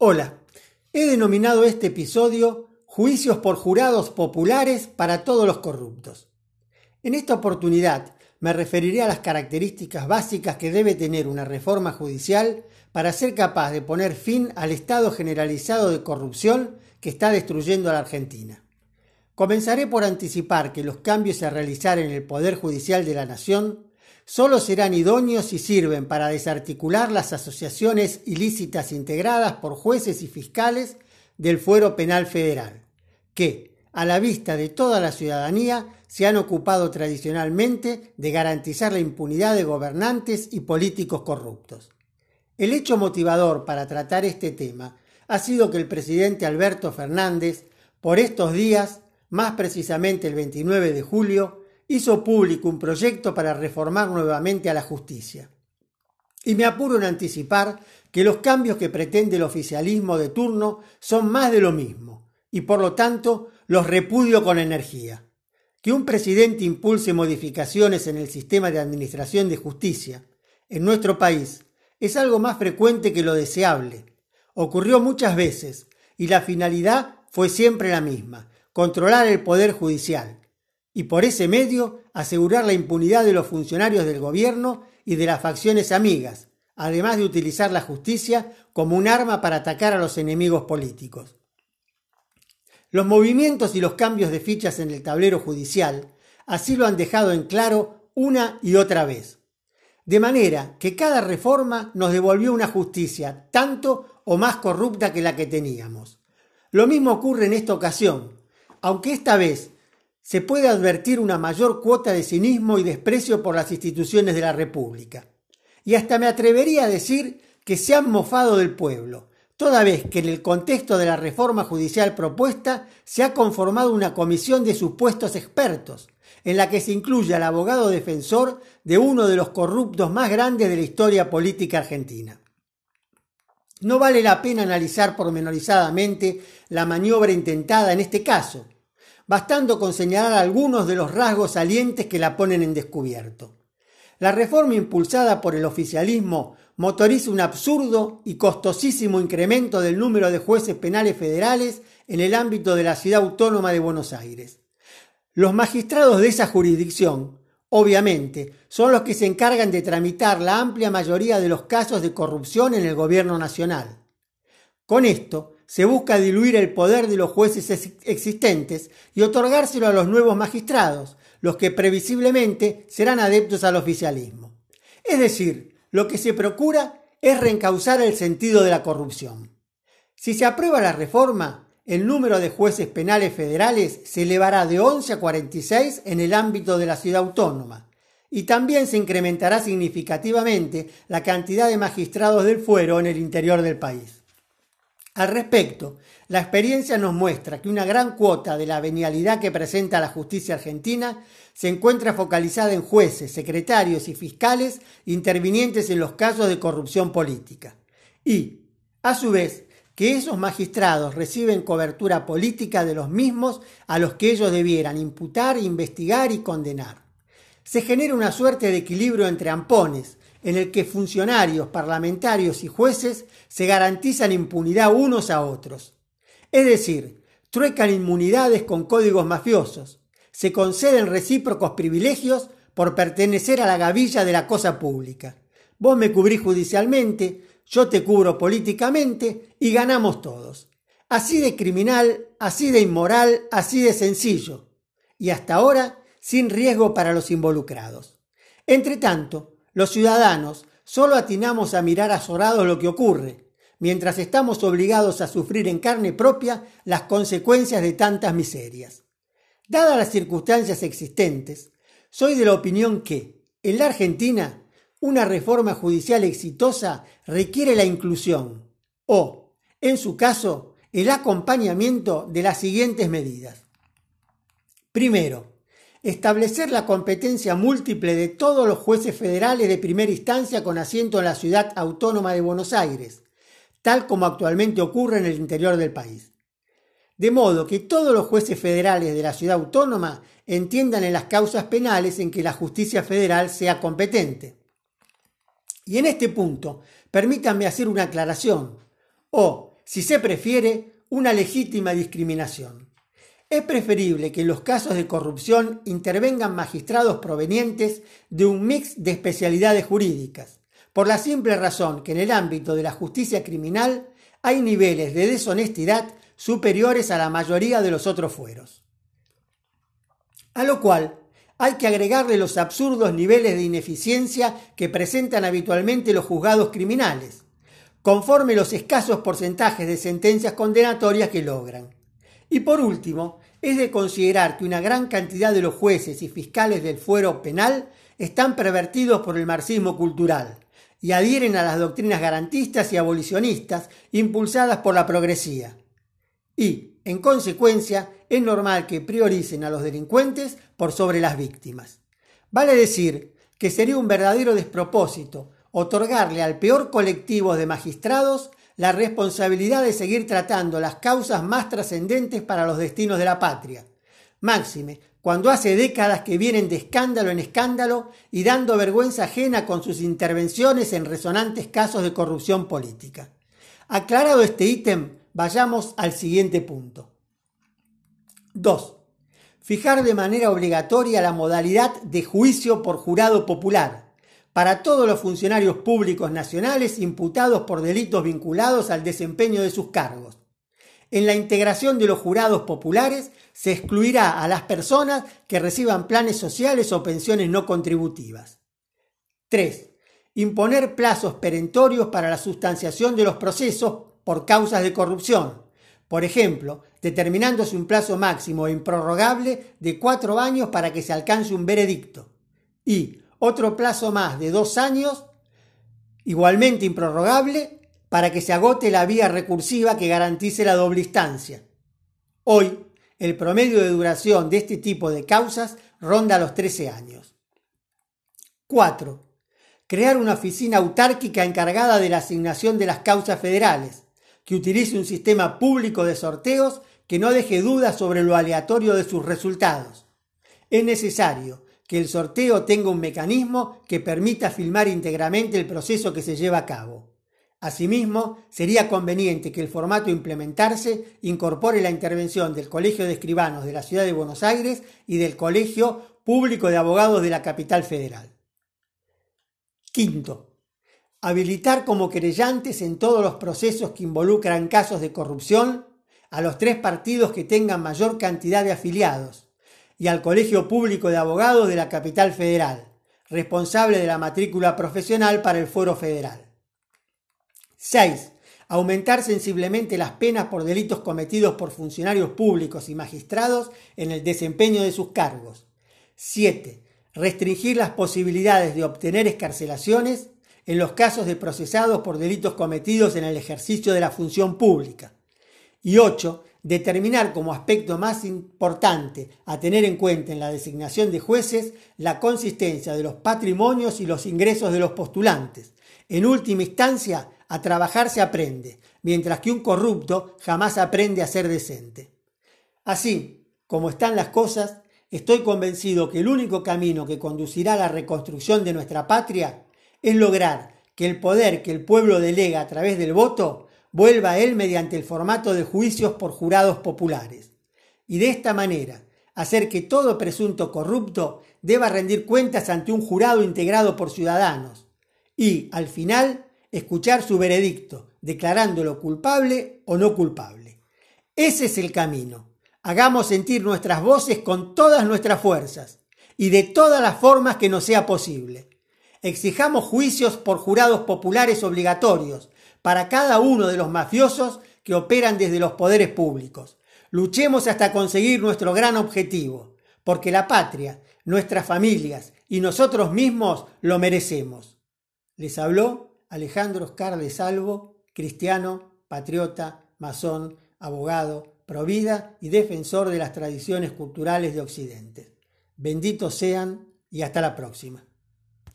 Hola, he denominado este episodio Juicios por jurados populares para todos los corruptos. En esta oportunidad me referiré a las características básicas que debe tener una reforma judicial para ser capaz de poner fin al estado generalizado de corrupción que está destruyendo a la Argentina. Comenzaré por anticipar que los cambios a realizar en el Poder Judicial de la Nación solo serán idóneos si sirven para desarticular las asociaciones ilícitas integradas por jueces y fiscales del fuero penal federal, que, a la vista de toda la ciudadanía, se han ocupado tradicionalmente de garantizar la impunidad de gobernantes y políticos corruptos. El hecho motivador para tratar este tema ha sido que el presidente Alberto Fernández, por estos días, más precisamente el 29 de julio, hizo público un proyecto para reformar nuevamente a la justicia. Y me apuro en anticipar que los cambios que pretende el oficialismo de turno son más de lo mismo, y por lo tanto los repudio con energía. Que un presidente impulse modificaciones en el sistema de administración de justicia en nuestro país es algo más frecuente que lo deseable. Ocurrió muchas veces y la finalidad fue siempre la misma, controlar el poder judicial, y por ese medio asegurar la impunidad de los funcionarios del gobierno y de las facciones amigas, además de utilizar la justicia como un arma para atacar a los enemigos políticos. Los movimientos y los cambios de fichas en el tablero judicial así lo han dejado en claro una y otra vez. De manera que cada reforma nos devolvió una justicia tanto o más corrupta que la que teníamos. Lo mismo ocurre en esta ocasión, aunque esta vez se puede advertir una mayor cuota de cinismo y desprecio por las instituciones de la República. Y hasta me atrevería a decir que se han mofado del pueblo, toda vez que en el contexto de la reforma judicial propuesta se ha conformado una comisión de supuestos expertos, en la que se incluye al abogado defensor de uno de los corruptos más grandes de la historia política argentina. No vale la pena analizar pormenorizadamente la maniobra intentada en este caso, bastando con señalar algunos de los rasgos salientes que la ponen en descubierto. La reforma impulsada por el oficialismo motoriza un absurdo y costosísimo incremento del número de jueces penales federales en el ámbito de la ciudad autónoma de Buenos Aires. Los magistrados de esa jurisdicción, obviamente, son los que se encargan de tramitar la amplia mayoría de los casos de corrupción en el gobierno nacional. Con esto, se busca diluir el poder de los jueces existentes y otorgárselo a los nuevos magistrados, los que previsiblemente serán adeptos al oficialismo. Es decir, lo que se procura es reencauzar el sentido de la corrupción. Si se aprueba la reforma, el número de jueces penales federales se elevará de 11 a 46 en el ámbito de la ciudad autónoma, y también se incrementará significativamente la cantidad de magistrados del fuero en el interior del país. Al respecto, la experiencia nos muestra que una gran cuota de la venialidad que presenta la justicia argentina se encuentra focalizada en jueces, secretarios y fiscales intervinientes en los casos de corrupción política. Y, a su vez, que esos magistrados reciben cobertura política de los mismos a los que ellos debieran imputar, investigar y condenar. Se genera una suerte de equilibrio entre ampones, en el que funcionarios, parlamentarios y jueces se garantizan impunidad unos a otros. Es decir, truecan inmunidades con códigos mafiosos, se conceden recíprocos privilegios por pertenecer a la gavilla de la cosa pública. Vos me cubrís judicialmente, yo te cubro políticamente y ganamos todos. Así de criminal, así de inmoral, así de sencillo. Y hasta ahora sin riesgo para los involucrados. Entre tanto, los ciudadanos solo atinamos a mirar azorados lo que ocurre, mientras estamos obligados a sufrir en carne propia las consecuencias de tantas miserias. Dadas las circunstancias existentes, soy de la opinión que, en la Argentina, una reforma judicial exitosa requiere la inclusión o, en su caso, el acompañamiento de las siguientes medidas. Primero, establecer la competencia múltiple de todos los jueces federales de primera instancia con asiento en la ciudad autónoma de Buenos Aires, tal como actualmente ocurre en el interior del país. De modo que todos los jueces federales de la ciudad autónoma entiendan en las causas penales en que la justicia federal sea competente. Y en este punto, permítanme hacer una aclaración, o, si se prefiere, una legítima discriminación. Es preferible que en los casos de corrupción intervengan magistrados provenientes de un mix de especialidades jurídicas, por la simple razón que en el ámbito de la justicia criminal hay niveles de deshonestidad superiores a la mayoría de los otros fueros. A lo cual hay que agregarle los absurdos niveles de ineficiencia que presentan habitualmente los juzgados criminales, conforme los escasos porcentajes de sentencias condenatorias que logran. Y por último, es de considerar que una gran cantidad de los jueces y fiscales del fuero penal están pervertidos por el marxismo cultural y adhieren a las doctrinas garantistas y abolicionistas impulsadas por la progresía. Y, en consecuencia, es normal que prioricen a los delincuentes por sobre las víctimas. Vale decir que sería un verdadero despropósito otorgarle al peor colectivo de magistrados la responsabilidad de seguir tratando las causas más trascendentes para los destinos de la patria. Máxime, cuando hace décadas que vienen de escándalo en escándalo y dando vergüenza ajena con sus intervenciones en resonantes casos de corrupción política. Aclarado este ítem, vayamos al siguiente punto. 2. Fijar de manera obligatoria la modalidad de juicio por jurado popular para todos los funcionarios públicos nacionales imputados por delitos vinculados al desempeño de sus cargos. En la integración de los jurados populares se excluirá a las personas que reciban planes sociales o pensiones no contributivas. 3. Imponer plazos perentorios para la sustanciación de los procesos por causas de corrupción. Por ejemplo, determinándose un plazo máximo e improrrogable de cuatro años para que se alcance un veredicto. Y otro plazo más de dos años, igualmente improrrogable, para que se agote la vía recursiva que garantice la doble instancia. Hoy, el promedio de duración de este tipo de causas ronda los 13 años. 4. Crear una oficina autárquica encargada de la asignación de las causas federales, que utilice un sistema público de sorteos que no deje dudas sobre lo aleatorio de sus resultados. Es necesario que el sorteo tenga un mecanismo que permita filmar íntegramente el proceso que se lleva a cabo. Asimismo, sería conveniente que el formato implementarse incorpore la intervención del Colegio de Escribanos de la Ciudad de Buenos Aires y del Colegio Público de Abogados de la Capital Federal. Quinto, habilitar como querellantes en todos los procesos que involucran casos de corrupción a los tres partidos que tengan mayor cantidad de afiliados, y al Colegio Público de Abogados de la Capital Federal, responsable de la matrícula profesional para el Foro Federal. 6. Aumentar sensiblemente las penas por delitos cometidos por funcionarios públicos y magistrados en el desempeño de sus cargos. 7. Restringir las posibilidades de obtener escarcelaciones en los casos de procesados por delitos cometidos en el ejercicio de la función pública. Y 8 determinar como aspecto más importante a tener en cuenta en la designación de jueces la consistencia de los patrimonios y los ingresos de los postulantes. En última instancia, a trabajar se aprende, mientras que un corrupto jamás aprende a ser decente. Así, como están las cosas, estoy convencido que el único camino que conducirá a la reconstrucción de nuestra patria es lograr que el poder que el pueblo delega a través del voto vuelva a él mediante el formato de juicios por jurados populares, y de esta manera hacer que todo presunto corrupto deba rendir cuentas ante un jurado integrado por ciudadanos, y, al final, escuchar su veredicto, declarándolo culpable o no culpable. Ese es el camino. Hagamos sentir nuestras voces con todas nuestras fuerzas y de todas las formas que nos sea posible. Exijamos juicios por jurados populares obligatorios, para cada uno de los mafiosos que operan desde los poderes públicos. Luchemos hasta conseguir nuestro gran objetivo, porque la patria, nuestras familias y nosotros mismos lo merecemos. Les habló Alejandro Oscar de Salvo, cristiano, patriota, masón, abogado, provida y defensor de las tradiciones culturales de Occidente. Benditos sean y hasta la próxima.